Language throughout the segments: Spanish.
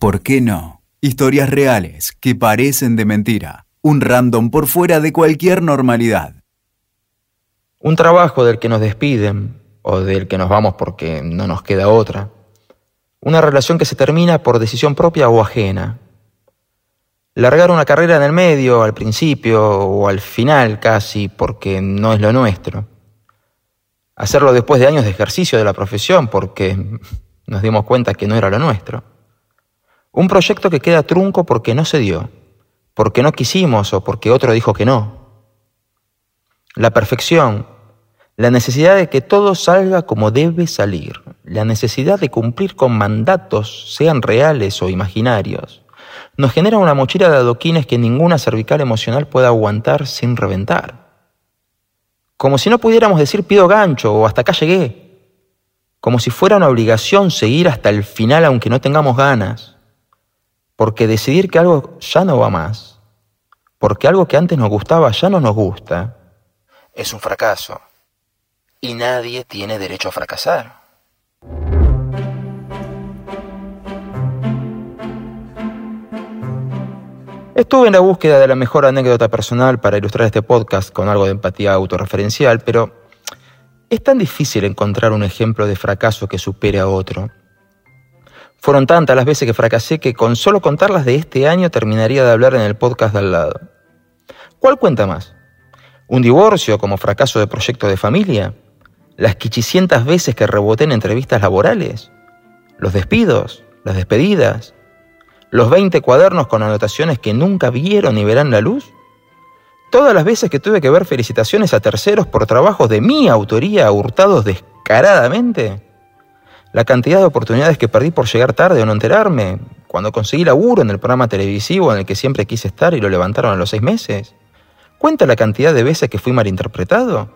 ¿Por qué no? Historias reales que parecen de mentira. Un random por fuera de cualquier normalidad. Un trabajo del que nos despiden o del que nos vamos porque no nos queda otra. Una relación que se termina por decisión propia o ajena. Largar una carrera en el medio, al principio o al final casi, porque no es lo nuestro. Hacerlo después de años de ejercicio de la profesión, porque nos dimos cuenta que no era lo nuestro. Un proyecto que queda trunco porque no se dio, porque no quisimos o porque otro dijo que no. La perfección, la necesidad de que todo salga como debe salir, la necesidad de cumplir con mandatos, sean reales o imaginarios, nos genera una mochila de adoquines que ninguna cervical emocional pueda aguantar sin reventar. Como si no pudiéramos decir pido gancho o hasta acá llegué. Como si fuera una obligación seguir hasta el final aunque no tengamos ganas. Porque decidir que algo ya no va más, porque algo que antes nos gustaba ya no nos gusta, es un fracaso. Y nadie tiene derecho a fracasar. Estuve en la búsqueda de la mejor anécdota personal para ilustrar este podcast con algo de empatía autorreferencial, pero es tan difícil encontrar un ejemplo de fracaso que supere a otro. Fueron tantas las veces que fracasé que con solo contarlas de este año terminaría de hablar en el podcast de al lado. ¿Cuál cuenta más? ¿Un divorcio como fracaso de proyecto de familia? ¿Las quichicientas veces que reboté en entrevistas laborales? ¿Los despidos? ¿Las despedidas? ¿Los 20 cuadernos con anotaciones que nunca vieron ni verán la luz? ¿Todas las veces que tuve que ver felicitaciones a terceros por trabajos de mi autoría hurtados descaradamente? ¿La cantidad de oportunidades que perdí por llegar tarde o no enterarme? ¿Cuando conseguí laburo en el programa televisivo en el que siempre quise estar y lo levantaron a los seis meses? ¿Cuenta la cantidad de veces que fui malinterpretado?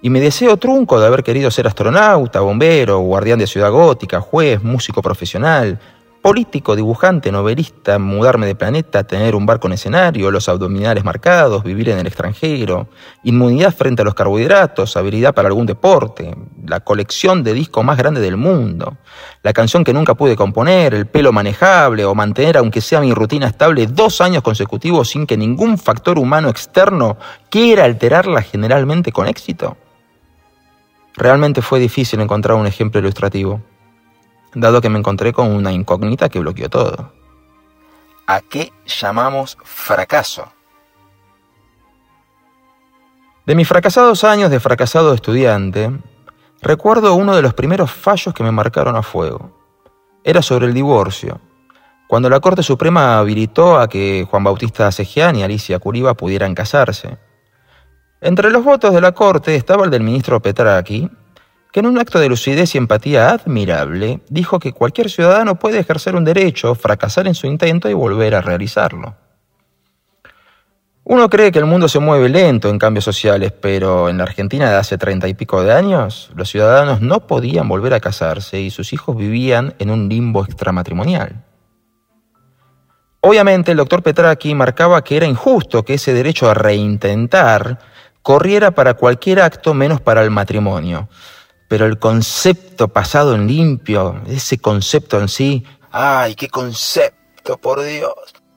Y me deseo trunco de haber querido ser astronauta, bombero, guardián de ciudad gótica, juez, músico profesional, político, dibujante, novelista, mudarme de planeta, tener un barco en escenario, los abdominales marcados, vivir en el extranjero, inmunidad frente a los carbohidratos, habilidad para algún deporte, la colección de discos más grande del mundo, la canción que nunca pude componer, el pelo manejable o mantener aunque sea mi rutina estable dos años consecutivos sin que ningún factor humano externo quiera alterarla generalmente con éxito. Realmente fue difícil encontrar un ejemplo ilustrativo dado que me encontré con una incógnita que bloqueó todo. ¿A qué llamamos fracaso? De mis fracasados años de fracasado estudiante, recuerdo uno de los primeros fallos que me marcaron a fuego. Era sobre el divorcio, cuando la Corte Suprema habilitó a que Juan Bautista Sejian y Alicia Curiba pudieran casarse. Entre los votos de la Corte estaba el del ministro Petraki, que en un acto de lucidez y empatía admirable dijo que cualquier ciudadano puede ejercer un derecho, fracasar en su intento y volver a realizarlo. Uno cree que el mundo se mueve lento en cambios sociales, pero en la Argentina de hace treinta y pico de años, los ciudadanos no podían volver a casarse y sus hijos vivían en un limbo extramatrimonial. Obviamente el doctor Petraki marcaba que era injusto que ese derecho a reintentar corriera para cualquier acto menos para el matrimonio, pero el concepto pasado en limpio, ese concepto en sí, ¡ay, qué concepto, por Dios!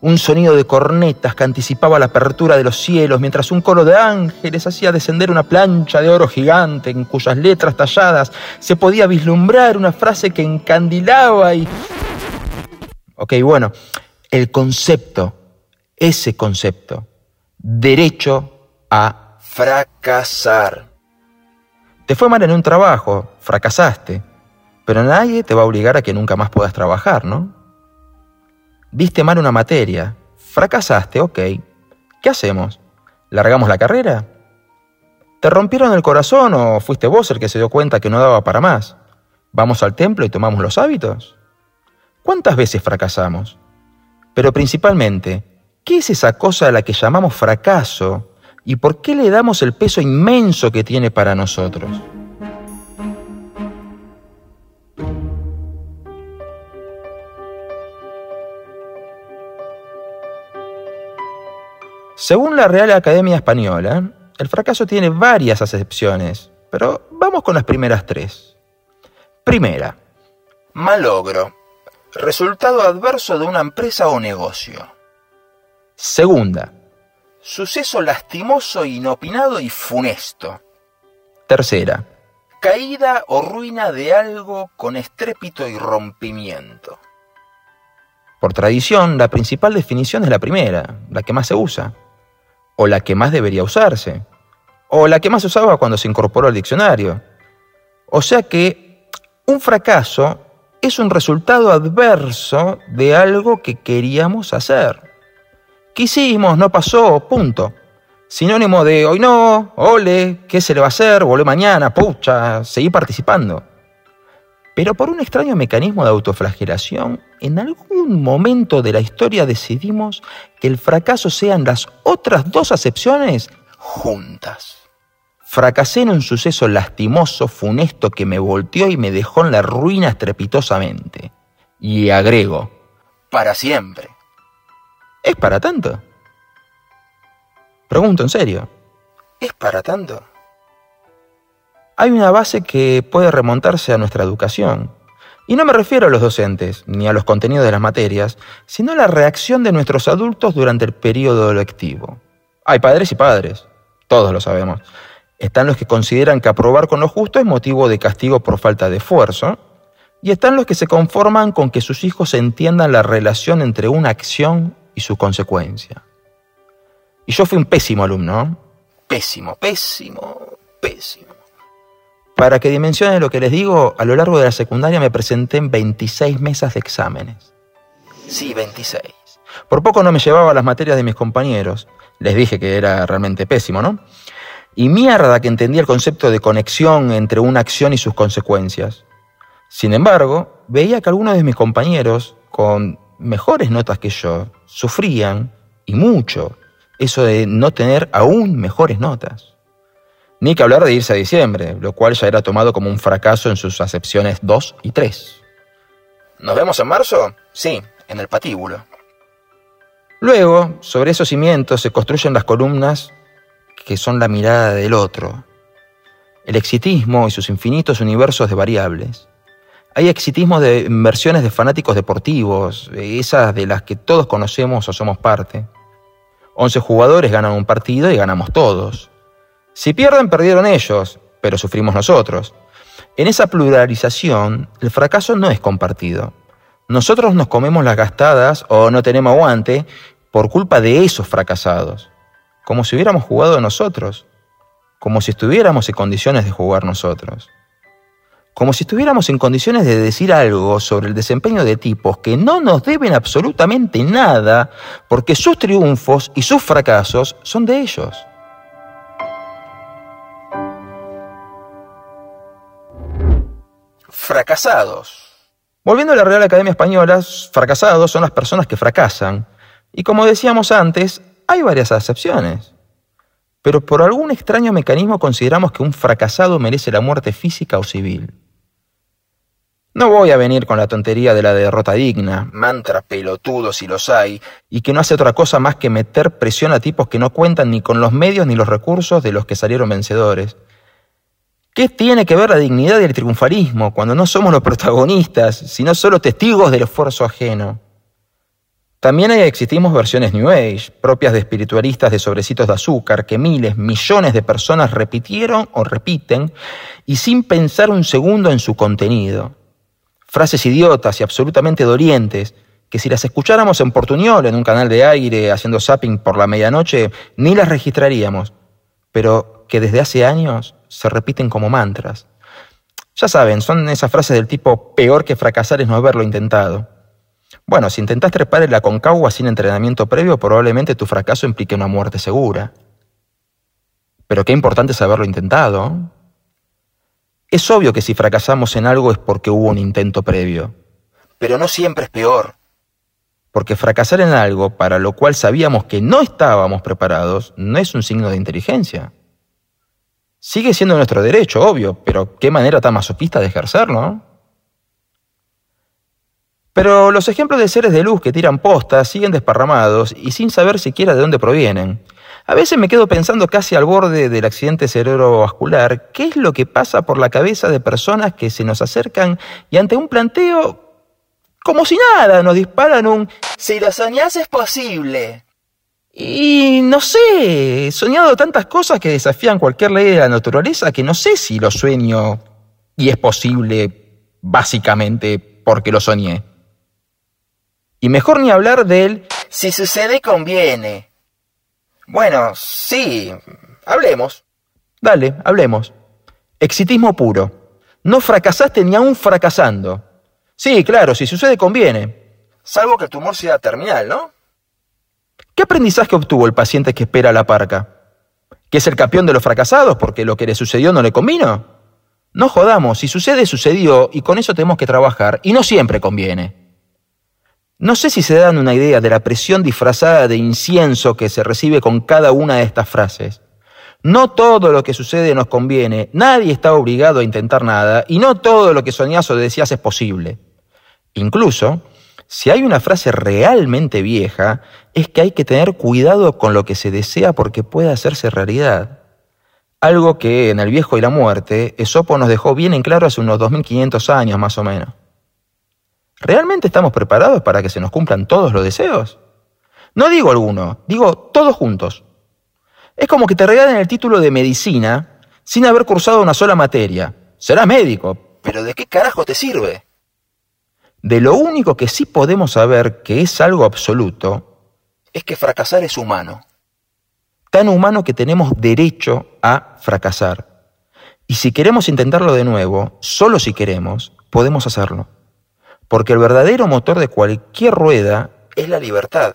Un sonido de cornetas que anticipaba la apertura de los cielos, mientras un coro de ángeles hacía descender una plancha de oro gigante en cuyas letras talladas se podía vislumbrar una frase que encandilaba y... Ok, bueno, el concepto, ese concepto, derecho a fracasar. Te fue mal en un trabajo, fracasaste, pero nadie te va a obligar a que nunca más puedas trabajar, ¿no? Diste mal una materia, fracasaste, ok. ¿Qué hacemos? ¿Largamos la carrera? ¿Te rompieron el corazón o fuiste vos el que se dio cuenta que no daba para más? ¿Vamos al templo y tomamos los hábitos? ¿Cuántas veces fracasamos? Pero principalmente, ¿qué es esa cosa a la que llamamos fracaso y por qué le damos el peso inmenso que tiene para nosotros. Según la Real Academia Española, el fracaso tiene varias acepciones, pero vamos con las primeras tres. Primera, malogro. Resultado adverso de una empresa o negocio. Segunda. Suceso lastimoso, inopinado y funesto. Tercera. Caída o ruina de algo con estrépito y rompimiento. Por tradición, la principal definición es la primera, la que más se usa, o la que más debería usarse, o la que más se usaba cuando se incorporó al diccionario. O sea que un fracaso es un resultado adverso de algo que queríamos hacer. Quisimos, no pasó, punto. Sinónimo de hoy no, ole, ¿qué se le va a hacer? Volé mañana, pucha, seguí participando. Pero por un extraño mecanismo de autoflagelación, en algún momento de la historia decidimos que el fracaso sean las otras dos acepciones juntas. Fracasé en un suceso lastimoso, funesto, que me volteó y me dejó en la ruina estrepitosamente. Y agrego, para siempre. ¿Es para tanto? Pregunto en serio. ¿Es para tanto? Hay una base que puede remontarse a nuestra educación. Y no me refiero a los docentes, ni a los contenidos de las materias, sino a la reacción de nuestros adultos durante el periodo lectivo. Hay padres y padres, todos lo sabemos. Están los que consideran que aprobar con lo justo es motivo de castigo por falta de esfuerzo, y están los que se conforman con que sus hijos entiendan la relación entre una acción y su consecuencia. Y yo fui un pésimo alumno. Pésimo, pésimo, pésimo. Para que dimensionen lo que les digo, a lo largo de la secundaria me presenté en 26 mesas de exámenes. Sí, 26. Por poco no me llevaba las materias de mis compañeros. Les dije que era realmente pésimo, ¿no? Y mierda que entendía el concepto de conexión entre una acción y sus consecuencias. Sin embargo, veía que algunos de mis compañeros, con mejores notas que yo, sufrían, y mucho, eso de no tener aún mejores notas. Ni que hablar de irse a diciembre, lo cual ya era tomado como un fracaso en sus acepciones 2 y 3. ¿Nos vemos en marzo? Sí, en el patíbulo. Luego, sobre esos cimientos se construyen las columnas que son la mirada del otro, el exitismo y sus infinitos universos de variables. Hay exitismo de versiones de fanáticos deportivos, esas de las que todos conocemos o somos parte. Once jugadores ganan un partido y ganamos todos. Si pierden, perdieron ellos, pero sufrimos nosotros. En esa pluralización, el fracaso no es compartido. Nosotros nos comemos las gastadas o no tenemos aguante por culpa de esos fracasados como si hubiéramos jugado nosotros, como si estuviéramos en condiciones de jugar nosotros, como si estuviéramos en condiciones de decir algo sobre el desempeño de tipos que no nos deben absolutamente nada, porque sus triunfos y sus fracasos son de ellos. Fracasados. Volviendo a la Real Academia Española, fracasados son las personas que fracasan. Y como decíamos antes, hay varias acepciones, pero por algún extraño mecanismo consideramos que un fracasado merece la muerte física o civil. No voy a venir con la tontería de la derrota digna, mantra pelotudo si los hay, y que no hace otra cosa más que meter presión a tipos que no cuentan ni con los medios ni los recursos de los que salieron vencedores. ¿Qué tiene que ver la dignidad y el triunfalismo cuando no somos los protagonistas, sino solo testigos del esfuerzo ajeno? También existimos versiones New Age, propias de espiritualistas de sobrecitos de azúcar, que miles, millones de personas repitieron o repiten y sin pensar un segundo en su contenido. Frases idiotas y absolutamente dolientes, que si las escucháramos en Portuñol, en un canal de aire, haciendo zapping por la medianoche, ni las registraríamos, pero que desde hace años se repiten como mantras. Ya saben, son esas frases del tipo peor que fracasar es no haberlo intentado. Bueno, si intentas trepar en la concagua sin entrenamiento previo, probablemente tu fracaso implique una muerte segura. Pero qué importante es haberlo intentado. Es obvio que si fracasamos en algo es porque hubo un intento previo. Pero no siempre es peor. Porque fracasar en algo para lo cual sabíamos que no estábamos preparados no es un signo de inteligencia. Sigue siendo nuestro derecho, obvio, pero qué manera tan masoquista de ejercerlo. Pero los ejemplos de seres de luz que tiran postas siguen desparramados y sin saber siquiera de dónde provienen. A veces me quedo pensando casi al borde del accidente cerebrovascular, ¿qué es lo que pasa por la cabeza de personas que se nos acercan y ante un planteo Como si nada, nos disparan un si lo soñás es posible. Y no sé, he soñado tantas cosas que desafían cualquier ley de la naturaleza que no sé si lo sueño y es posible básicamente porque lo soñé. Y mejor ni hablar del si sucede conviene. Bueno, sí, hablemos. Dale, hablemos. Exitismo puro. No fracasaste ni aún fracasando. Sí, claro, si sucede conviene. Salvo que el tumor sea terminal, ¿no? ¿Qué aprendizaje obtuvo el paciente que espera la parca? ¿Que es el campeón de los fracasados porque lo que le sucedió no le convino? No jodamos, si sucede, sucedió y con eso tenemos que trabajar y no siempre conviene. No sé si se dan una idea de la presión disfrazada de incienso que se recibe con cada una de estas frases. No todo lo que sucede nos conviene, nadie está obligado a intentar nada y no todo lo que soñás o decías es posible. Incluso, si hay una frase realmente vieja, es que hay que tener cuidado con lo que se desea porque puede hacerse realidad. Algo que en El viejo y la muerte, Esopo nos dejó bien en claro hace unos 2500 años más o menos. ¿Realmente estamos preparados para que se nos cumplan todos los deseos? No digo alguno, digo todos juntos. Es como que te regalen el título de medicina sin haber cursado una sola materia. Serás médico, pero ¿de qué carajo te sirve? De lo único que sí podemos saber que es algo absoluto es que fracasar es humano. Tan humano que tenemos derecho a fracasar. Y si queremos intentarlo de nuevo, solo si queremos, podemos hacerlo. Porque el verdadero motor de cualquier rueda es la libertad.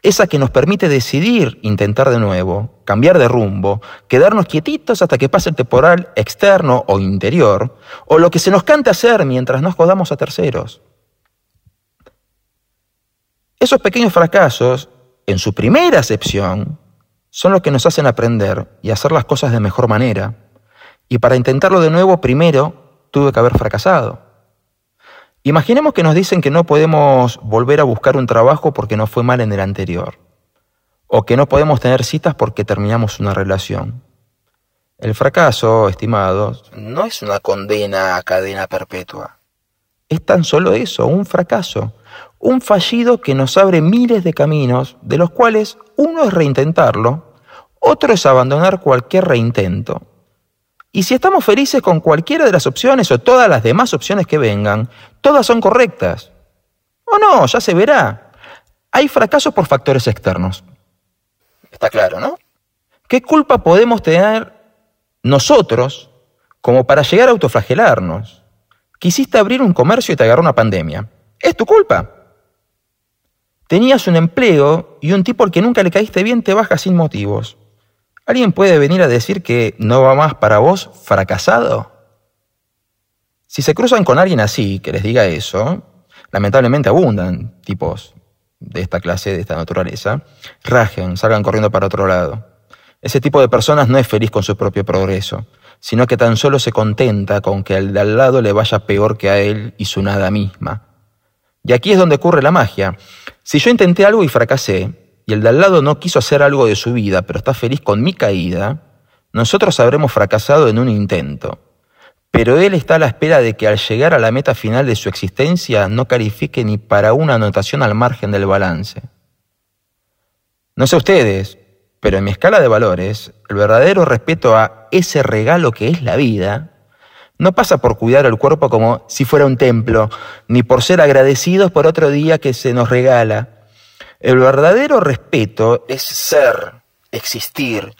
Esa que nos permite decidir intentar de nuevo, cambiar de rumbo, quedarnos quietitos hasta que pase el temporal externo o interior, o lo que se nos cante hacer mientras nos jodamos a terceros. Esos pequeños fracasos, en su primera acepción, son los que nos hacen aprender y hacer las cosas de mejor manera. Y para intentarlo de nuevo, primero tuve que haber fracasado. Imaginemos que nos dicen que no podemos volver a buscar un trabajo porque nos fue mal en el anterior, o que no podemos tener citas porque terminamos una relación. El fracaso, estimados, no es una condena a cadena perpetua. Es tan solo eso, un fracaso, un fallido que nos abre miles de caminos, de los cuales uno es reintentarlo, otro es abandonar cualquier reintento, y si estamos felices con cualquiera de las opciones o todas las demás opciones que vengan, todas son correctas. O no, ya se verá. Hay fracasos por factores externos. Está claro, ¿no? ¿Qué culpa podemos tener nosotros como para llegar a autoflagelarnos? Quisiste abrir un comercio y te agarró una pandemia. Es tu culpa. Tenías un empleo y un tipo al que nunca le caíste bien te baja sin motivos. ¿Alguien puede venir a decir que no va más para vos fracasado? Si se cruzan con alguien así, que les diga eso, lamentablemente abundan tipos de esta clase, de esta naturaleza, rajen, salgan corriendo para otro lado. Ese tipo de personas no es feliz con su propio progreso, sino que tan solo se contenta con que al de al lado le vaya peor que a él y su nada misma. Y aquí es donde ocurre la magia. Si yo intenté algo y fracasé, y el de al lado no quiso hacer algo de su vida, pero está feliz con mi caída, nosotros habremos fracasado en un intento. Pero él está a la espera de que al llegar a la meta final de su existencia no califique ni para una anotación al margen del balance. No sé ustedes, pero en mi escala de valores, el verdadero respeto a ese regalo que es la vida no pasa por cuidar el cuerpo como si fuera un templo, ni por ser agradecidos por otro día que se nos regala, el verdadero respeto es ser, existir,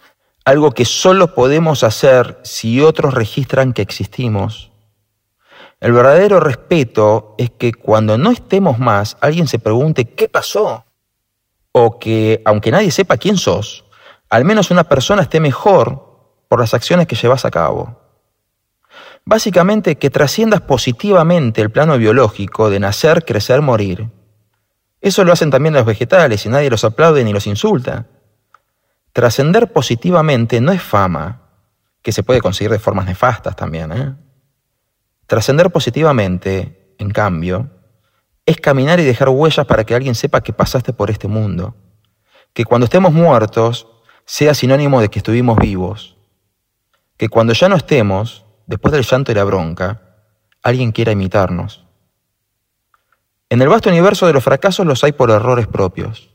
algo que solo podemos hacer si otros registran que existimos. El verdadero respeto es que cuando no estemos más, alguien se pregunte qué pasó. O que, aunque nadie sepa quién sos, al menos una persona esté mejor por las acciones que llevas a cabo. Básicamente que trasciendas positivamente el plano biológico de nacer, crecer, morir eso lo hacen también los vegetales y nadie los aplaude ni los insulta. Trascender positivamente no es fama, que se puede conseguir de formas nefastas también. ¿eh? Trascender positivamente, en cambio, es caminar y dejar huellas para que alguien sepa que pasaste por este mundo. Que cuando estemos muertos sea sinónimo de que estuvimos vivos. Que cuando ya no estemos, después del llanto y la bronca, alguien quiera imitarnos. En el vasto universo de los fracasos los hay por errores propios.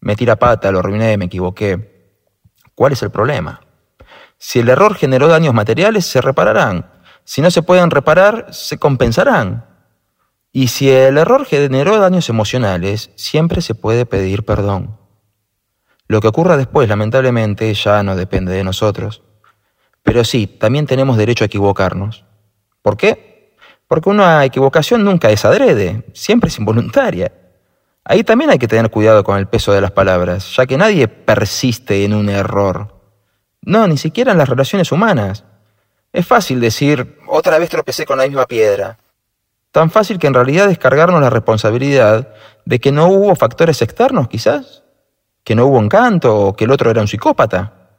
Me tira pata, lo arruiné, me equivoqué. ¿Cuál es el problema? Si el error generó daños materiales, se repararán. Si no se pueden reparar, se compensarán. Y si el error generó daños emocionales, siempre se puede pedir perdón. Lo que ocurra después, lamentablemente, ya no depende de nosotros. Pero sí, también tenemos derecho a equivocarnos. ¿Por qué? Porque una equivocación nunca es adrede, siempre es involuntaria. Ahí también hay que tener cuidado con el peso de las palabras, ya que nadie persiste en un error. No, ni siquiera en las relaciones humanas. Es fácil decir, otra vez tropecé con la misma piedra. Tan fácil que en realidad descargarnos la responsabilidad de que no hubo factores externos, quizás, que no hubo encanto o que el otro era un psicópata.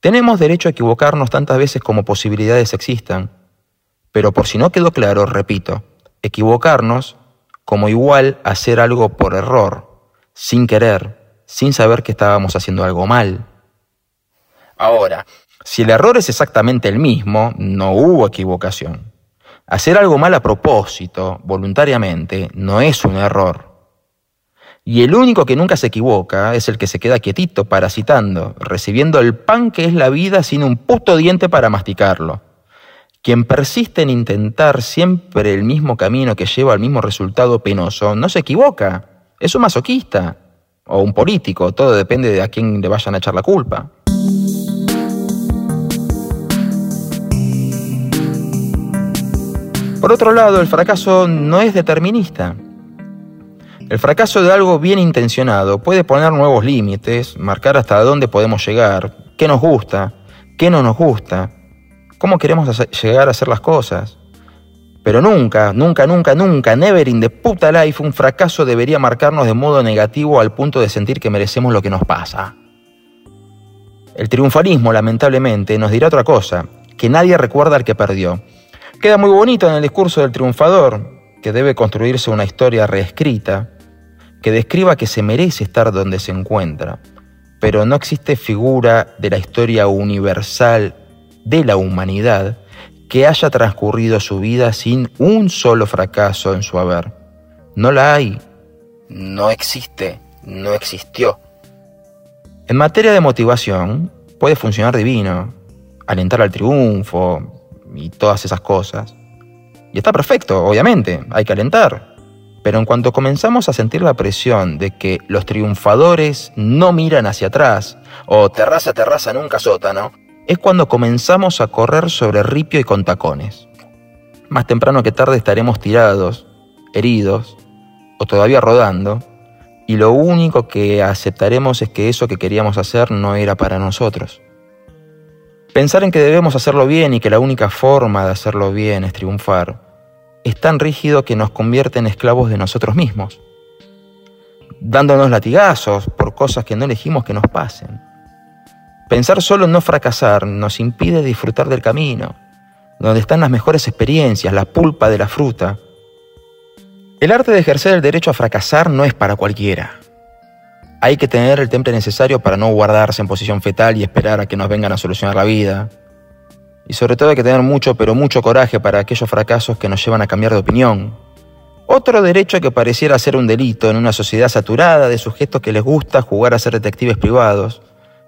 Tenemos derecho a equivocarnos tantas veces como posibilidades existan, pero por si no quedó claro, repito, equivocarnos como igual hacer algo por error, sin querer, sin saber que estábamos haciendo algo mal. Ahora, si el error es exactamente el mismo, no hubo equivocación. Hacer algo mal a propósito, voluntariamente, no es un error. Y el único que nunca se equivoca es el que se queda quietito, parasitando, recibiendo el pan que es la vida sin un puto diente para masticarlo. Quien persiste en intentar siempre el mismo camino que lleva al mismo resultado penoso, no se equivoca. Es un masoquista. O un político, todo depende de a quién le vayan a echar la culpa. Por otro lado, el fracaso no es determinista. El fracaso de algo bien intencionado puede poner nuevos límites, marcar hasta dónde podemos llegar, qué nos gusta, qué no nos gusta, cómo queremos llegar a hacer las cosas. Pero nunca, nunca, nunca, nunca, never in the puta life, un fracaso debería marcarnos de modo negativo al punto de sentir que merecemos lo que nos pasa. El triunfalismo, lamentablemente, nos dirá otra cosa, que nadie recuerda al que perdió, Queda muy bonito en el discurso del triunfador, que debe construirse una historia reescrita, que describa que se merece estar donde se encuentra, pero no existe figura de la historia universal de la humanidad que haya transcurrido su vida sin un solo fracaso en su haber. No la hay, no existe, no existió. En materia de motivación, puede funcionar divino, alentar al triunfo, y todas esas cosas. Y está perfecto, obviamente, hay que alentar. Pero en cuanto comenzamos a sentir la presión de que los triunfadores no miran hacia atrás, o terraza, terraza, nunca sótano, es cuando comenzamos a correr sobre ripio y con tacones. Más temprano que tarde estaremos tirados, heridos, o todavía rodando, y lo único que aceptaremos es que eso que queríamos hacer no era para nosotros. Pensar en que debemos hacerlo bien y que la única forma de hacerlo bien es triunfar es tan rígido que nos convierte en esclavos de nosotros mismos, dándonos latigazos por cosas que no elegimos que nos pasen. Pensar solo en no fracasar nos impide disfrutar del camino, donde están las mejores experiencias, la pulpa de la fruta. El arte de ejercer el derecho a fracasar no es para cualquiera. Hay que tener el temple necesario para no guardarse en posición fetal y esperar a que nos vengan a solucionar la vida. Y sobre todo hay que tener mucho, pero mucho coraje para aquellos fracasos que nos llevan a cambiar de opinión. Otro derecho que pareciera ser un delito en una sociedad saturada de sujetos que les gusta jugar a ser detectives privados.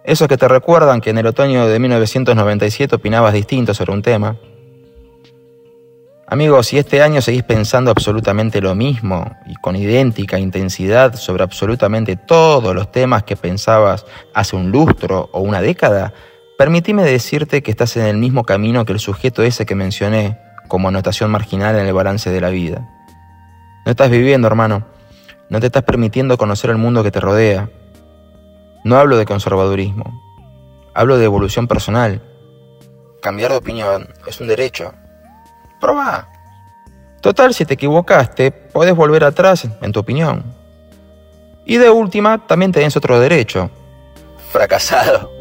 Esos que te recuerdan que en el otoño de 1997 opinabas distinto sobre un tema. Amigos, si este año seguís pensando absolutamente lo mismo y con idéntica intensidad sobre absolutamente todos los temas que pensabas hace un lustro o una década, permitime decirte que estás en el mismo camino que el sujeto ese que mencioné como anotación marginal en el balance de la vida. No estás viviendo, hermano. No te estás permitiendo conocer el mundo que te rodea. No hablo de conservadurismo. Hablo de evolución personal. Cambiar de opinión es un derecho Proba. Total, si te equivocaste, puedes volver atrás en tu opinión. Y de última, también tenés otro derecho. Fracasado.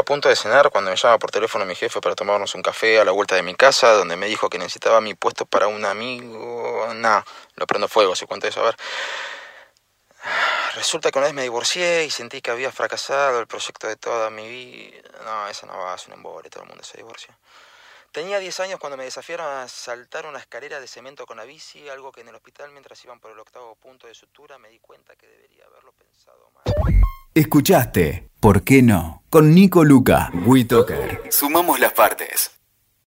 A punto de cenar cuando me llama por teléfono mi jefe para tomarnos un café a la vuelta de mi casa, donde me dijo que necesitaba mi puesto para un amigo. Nah, lo prendo fuego si cuento eso, a ver. resulta que una vez me divorcié y sentí que había fracasado el proyecto de toda mi vida. No, eso no va, es un embole, todo el mundo se divorcia. Tenía 10 años cuando me desafiaron a saltar una escalera de cemento con la bici, algo que en el hospital mientras iban por el octavo punto de sutura me di cuenta que debería haberlo pensado más. Escuchaste, ¿por qué no? Con Nico Luca, WeToker. Sumamos las partes.